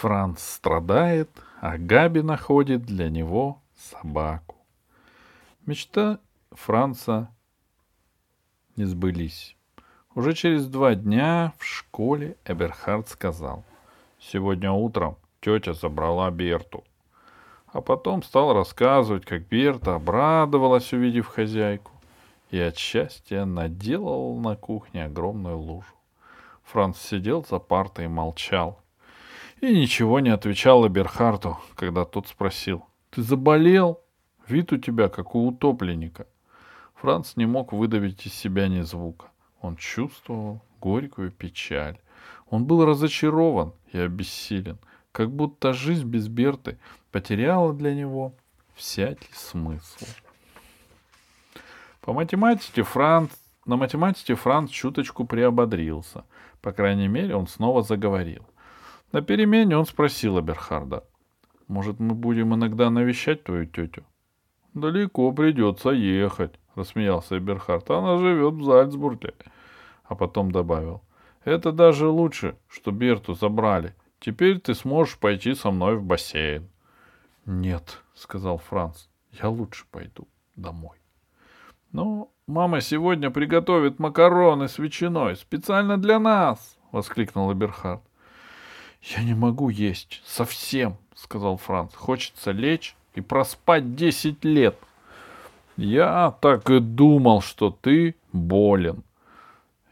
Франц страдает, а Габи находит для него собаку. Мечта Франца не сбылись. Уже через два дня в школе Эберхард сказал, «Сегодня утром тетя забрала Берту». А потом стал рассказывать, как Берта обрадовалась, увидев хозяйку, и от счастья наделал на кухне огромную лужу. Франц сидел за партой и молчал. И ничего не отвечал Эберхарту, когда тот спросил, «Ты заболел? Вид у тебя, как у утопленника». Франц не мог выдавить из себя ни звука. Он чувствовал горькую печаль. Он был разочарован и обессилен, как будто жизнь без Берты потеряла для него всякий смысл. По математике Франц, на математике Франц чуточку приободрился. По крайней мере, он снова заговорил. На перемене он спросил Аберхарда, «Может, мы будем иногда навещать твою тетю?» «Далеко придется ехать», рассмеялся Эберхард. Она живет в Зальцбурге. А потом добавил. Это даже лучше, что Берту забрали. Теперь ты сможешь пойти со мной в бассейн. Нет, сказал Франц. Я лучше пойду домой. Ну, мама сегодня приготовит макароны с ветчиной специально для нас, воскликнул Эберхард. Я не могу есть совсем, сказал Франц. Хочется лечь и проспать десять лет. Я так и думал, что ты болен.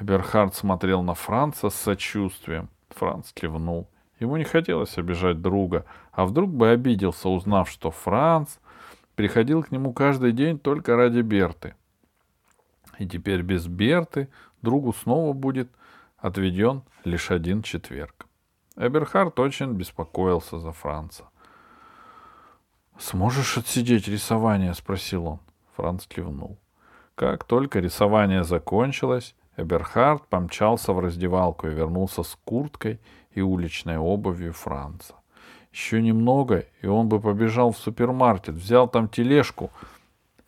Эберхард смотрел на Франца с сочувствием. Франц кивнул. Ему не хотелось обижать друга, а вдруг бы обиделся, узнав, что Франц приходил к нему каждый день только ради Берты. И теперь без Берты другу снова будет отведен лишь один четверг. Эберхард очень беспокоился за Франца. «Сможешь отсидеть рисование?» — спросил он. Франц кивнул. Как только рисование закончилось, Эберхард помчался в раздевалку и вернулся с курткой и уличной обувью Франца. Еще немного, и он бы побежал в супермаркет, взял там тележку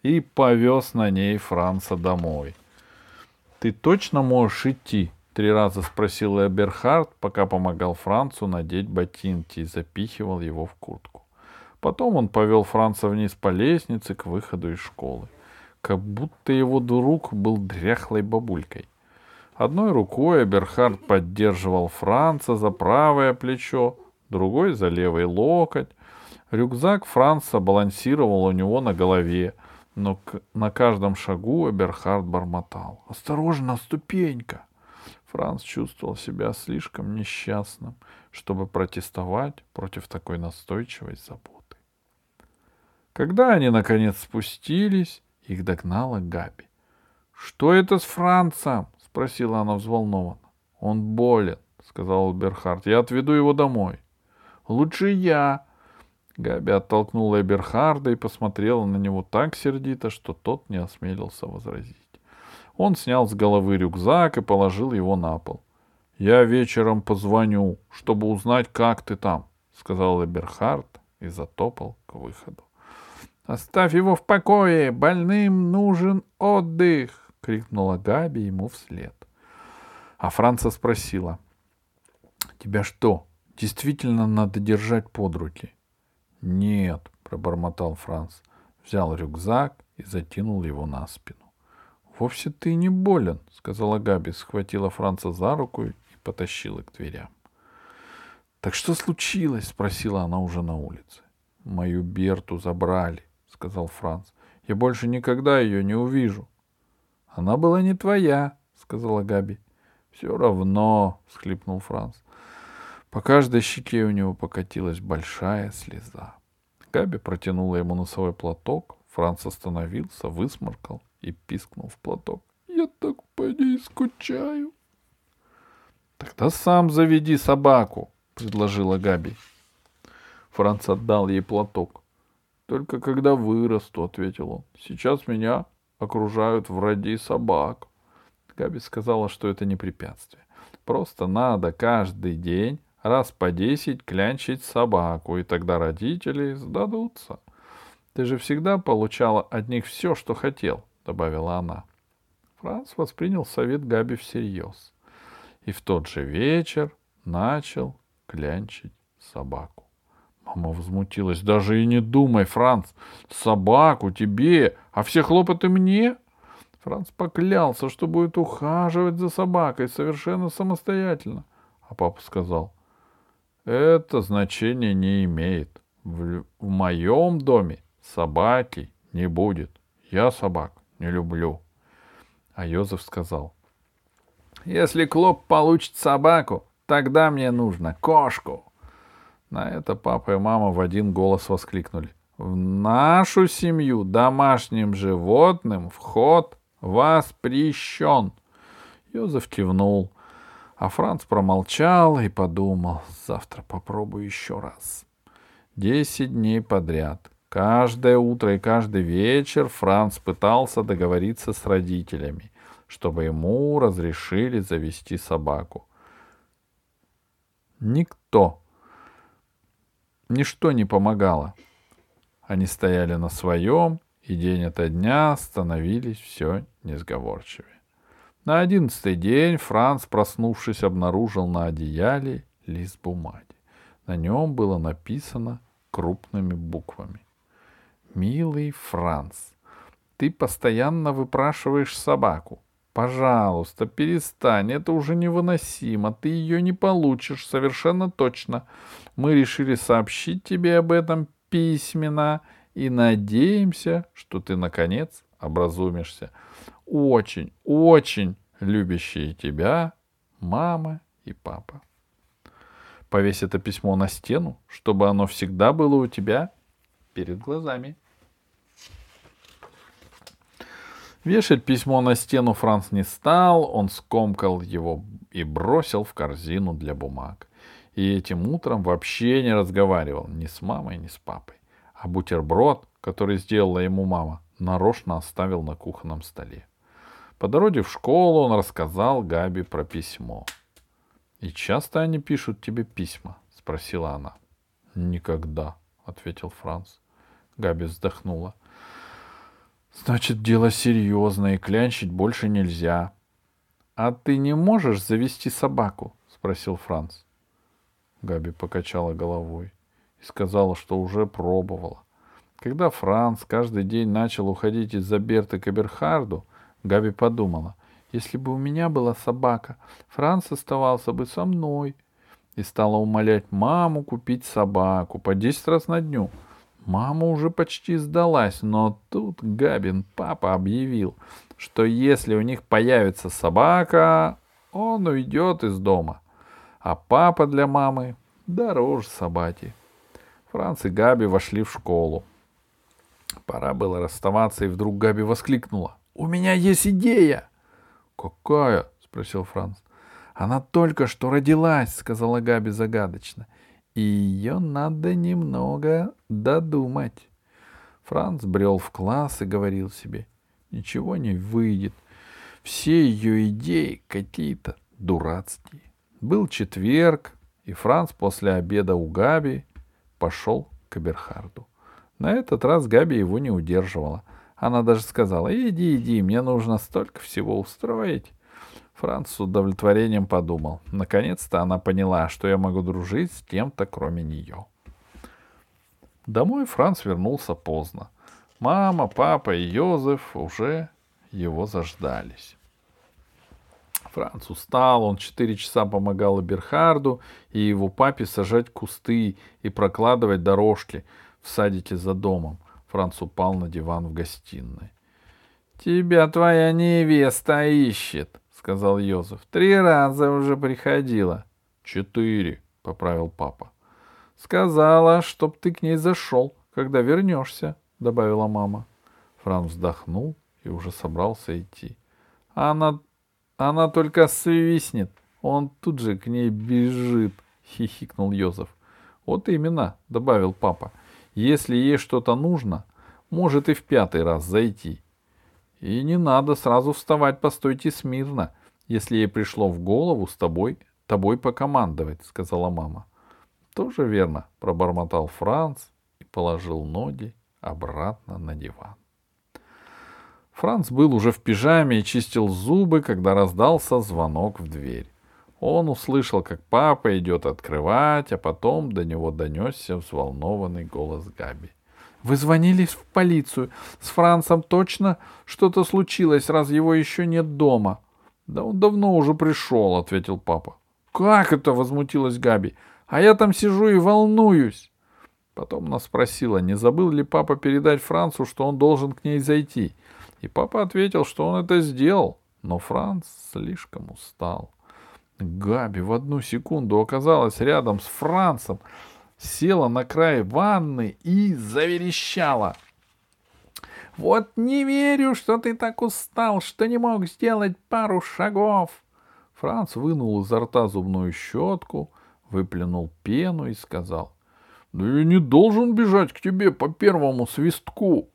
и повез на ней Франца домой. «Ты точно можешь идти?» — три раза спросил Эберхард, пока помогал Францу надеть ботинки и запихивал его в куртку. Потом он повел Франца вниз по лестнице к выходу из школы, как будто его друг был дряхлой бабулькой. Одной рукой Эберхард поддерживал Франца за правое плечо, другой за левый локоть. Рюкзак Франца балансировал у него на голове, но на каждом шагу Эберхард бормотал. «Осторожно, ступенька!» Франц чувствовал себя слишком несчастным, чтобы протестовать против такой настойчивой заботы. Когда они, наконец, спустились, их догнала Габи. — Что это с Францем? — спросила она взволнованно. — Он болен, — сказал Эберхард. — Я отведу его домой. — Лучше я. Габи оттолкнула Эберхарда и посмотрела на него так сердито, что тот не осмелился возразить. Он снял с головы рюкзак и положил его на пол. — Я вечером позвоню, чтобы узнать, как ты там, — сказал Эберхард и затопал к выходу. «Оставь его в покое! Больным нужен отдых!» — крикнула Габи ему вслед. А Франца спросила. «Тебя что, действительно надо держать под руки?» «Нет», — пробормотал Франц, взял рюкзак и затянул его на спину. «Вовсе ты не болен», — сказала Габи, схватила Франца за руку и потащила к дверям. «Так что случилось?» — спросила она уже на улице. «Мою Берту забрали сказал Франц. Я больше никогда ее не увижу. Она была не твоя, сказала Габи. Все равно, всхлипнул Франц. По каждой щеке у него покатилась большая слеза. Габи протянула ему носовой платок. Франц остановился, высморкал и пискнул в платок. Я так по ней скучаю. Тогда сам заведи собаку, предложила Габи. Франц отдал ей платок. Только когда вырасту, — ответил он. Сейчас меня окружают враги собак. Габи сказала, что это не препятствие. Просто надо каждый день раз по десять клянчить собаку, и тогда родители сдадутся. Ты же всегда получала от них все, что хотел, — добавила она. Франц воспринял совет Габи всерьез. И в тот же вечер начал клянчить собаку. Мама возмутилась. Даже и не думай, Франц. Собаку тебе, а все хлопоты мне? Франц поклялся, что будет ухаживать за собакой совершенно самостоятельно. А папа сказал, это значение не имеет. В, в моем доме собаки не будет. Я собак не люблю. А Йозеф сказал, если Клоп получит собаку, тогда мне нужно кошку. На это папа и мама в один голос воскликнули. В нашу семью домашним животным вход воспрещен. Йозеф кивнул, а Франц промолчал и подумал, завтра попробую еще раз. Десять дней подряд. Каждое утро и каждый вечер Франц пытался договориться с родителями, чтобы ему разрешили завести собаку. Никто Ничто не помогало. Они стояли на своем, и день ото дня становились все несговорчивее. На одиннадцатый день Франц, проснувшись, обнаружил на одеяле лист бумаги. На нем было написано крупными буквами. «Милый Франц, ты постоянно выпрашиваешь собаку. Пожалуйста, перестань, это уже невыносимо, ты ее не получишь, совершенно точно. Мы решили сообщить тебе об этом письменно и надеемся, что ты, наконец, образумишься. Очень, очень любящие тебя мама и папа. Повесь это письмо на стену, чтобы оно всегда было у тебя перед глазами. Вешать письмо на стену Франц не стал, он скомкал его и бросил в корзину для бумаг. И этим утром вообще не разговаривал ни с мамой, ни с папой. А бутерброд, который сделала ему мама, нарочно оставил на кухонном столе. По дороге в школу он рассказал Габи про письмо. «И часто они пишут тебе письма?» — спросила она. «Никогда», — ответил Франц. Габи вздохнула. Значит, дело серьезное, и клянчить больше нельзя. А ты не можешь завести собаку? спросил Франц. Габи покачала головой и сказала, что уже пробовала. Когда Франц каждый день начал уходить из-за Берты к Эберхарду, Габи подумала, если бы у меня была собака, Франц оставался бы со мной. И стала умолять маму купить собаку по десять раз на дню — Мама уже почти сдалась, но тут Габин папа объявил, что если у них появится собака, он уйдет из дома. А папа для мамы дороже собаки. Франц и Габи вошли в школу. Пора было расставаться, и вдруг Габи воскликнула. «У меня есть идея!» «Какая?» — спросил Франц. «Она только что родилась», — сказала Габи загадочно и ее надо немного додумать. Франц брел в класс и говорил себе, ничего не выйдет. Все ее идеи какие-то дурацкие. Был четверг, и Франц после обеда у Габи пошел к Эберхарду. На этот раз Габи его не удерживала. Она даже сказала, иди, иди, мне нужно столько всего устроить. Франц с удовлетворением подумал. Наконец-то она поняла, что я могу дружить с кем-то, кроме нее. Домой Франц вернулся поздно. Мама, папа и Йозеф уже его заждались. Франц устал, он четыре часа помогал Берхарду и его папе сажать кусты и прокладывать дорожки в садике за домом. Франц упал на диван в гостиной. «Тебя твоя невеста ищет», сказал Йозеф. Три раза уже приходила. Четыре, поправил папа. Сказала, чтоб ты к ней зашел, когда вернешься, добавила мама. Франц вздохнул и уже собрался идти. Она, она только свистнет, он тут же к ней бежит, хихикнул Йозеф. Вот именно, добавил папа. Если ей что-то нужно, может и в пятый раз зайти. И не надо сразу вставать, постойте смирно, если ей пришло в голову с тобой, тобой покомандовать, сказала мама. Тоже верно, пробормотал Франц и положил ноги обратно на диван. Франц был уже в пижаме и чистил зубы, когда раздался звонок в дверь. Он услышал, как папа идет открывать, а потом до него донесся взволнованный голос Габи. «Вы звонили в полицию. С Францем точно что-то случилось, раз его еще нет дома?» «Да он давно уже пришел», — ответил папа. «Как это?» — возмутилась Габи. «А я там сижу и волнуюсь». Потом она спросила, не забыл ли папа передать Францу, что он должен к ней зайти. И папа ответил, что он это сделал, но Франц слишком устал. Габи в одну секунду оказалась рядом с Францем, села на край ванны и заверещала — вот не верю, что ты так устал, что не мог сделать пару шагов. Франц вынул изо рта зубную щетку, выплюнул пену и сказал. — Да я не должен бежать к тебе по первому свистку.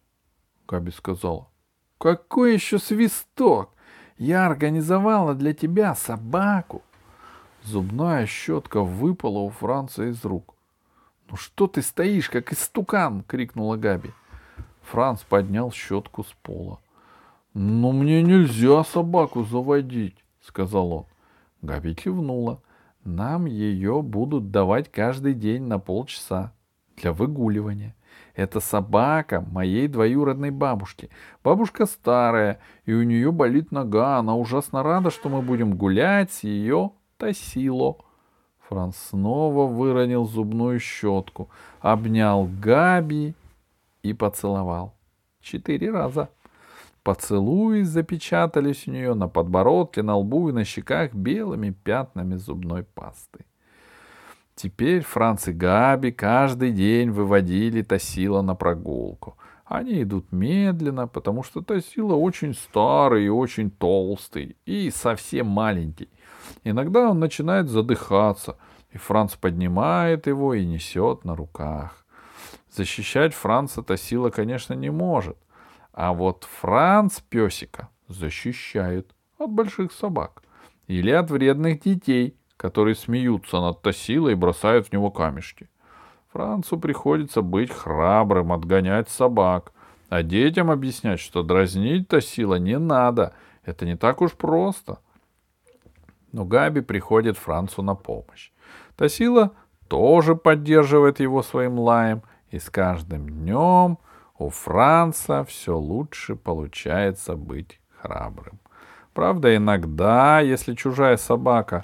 Габи сказала. — Какой еще свисток? Я организовала для тебя собаку. Зубная щетка выпала у Франца из рук. — Ну что ты стоишь, как истукан? — крикнула Габи. — Франц поднял щетку с пола. «Но мне нельзя собаку заводить», — сказал он. Габи кивнула. «Нам ее будут давать каждый день на полчаса для выгуливания. Это собака моей двоюродной бабушки. Бабушка старая, и у нее болит нога. Она ужасно рада, что мы будем гулять с ее Тасило». Франц снова выронил зубную щетку, обнял Габи и поцеловал. Четыре раза. Поцелуи запечатались у нее на подбородке, на лбу и на щеках белыми пятнами зубной пасты. Теперь Франц и Габи каждый день выводили Тасила на прогулку. Они идут медленно, потому что Тасила очень старый и очень толстый, и совсем маленький. Иногда он начинает задыхаться, и Франц поднимает его и несет на руках. Защищать Франца Тасила, конечно, не может. А вот Франц песика защищает от больших собак. Или от вредных детей, которые смеются над Тасилой и бросают в него камешки. Францу приходится быть храбрым, отгонять собак. А детям объяснять, что дразнить Тасила не надо. Это не так уж просто. Но Габи приходит Францу на помощь. Тасила тоже поддерживает его своим лаем — и с каждым днем у Франца все лучше получается быть храбрым. Правда, иногда, если чужая собака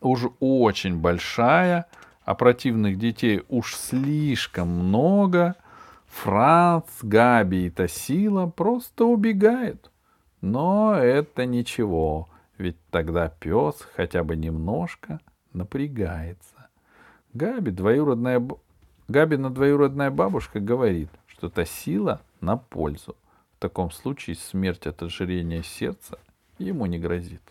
уж очень большая, а противных детей уж слишком много, Франц, Габи и Тасила просто убегают. Но это ничего, ведь тогда пес хотя бы немножко напрягается. Габи, двоюродная Габина двоюродная бабушка говорит, что та сила на пользу. В таком случае смерть от ожирения сердца ему не грозит.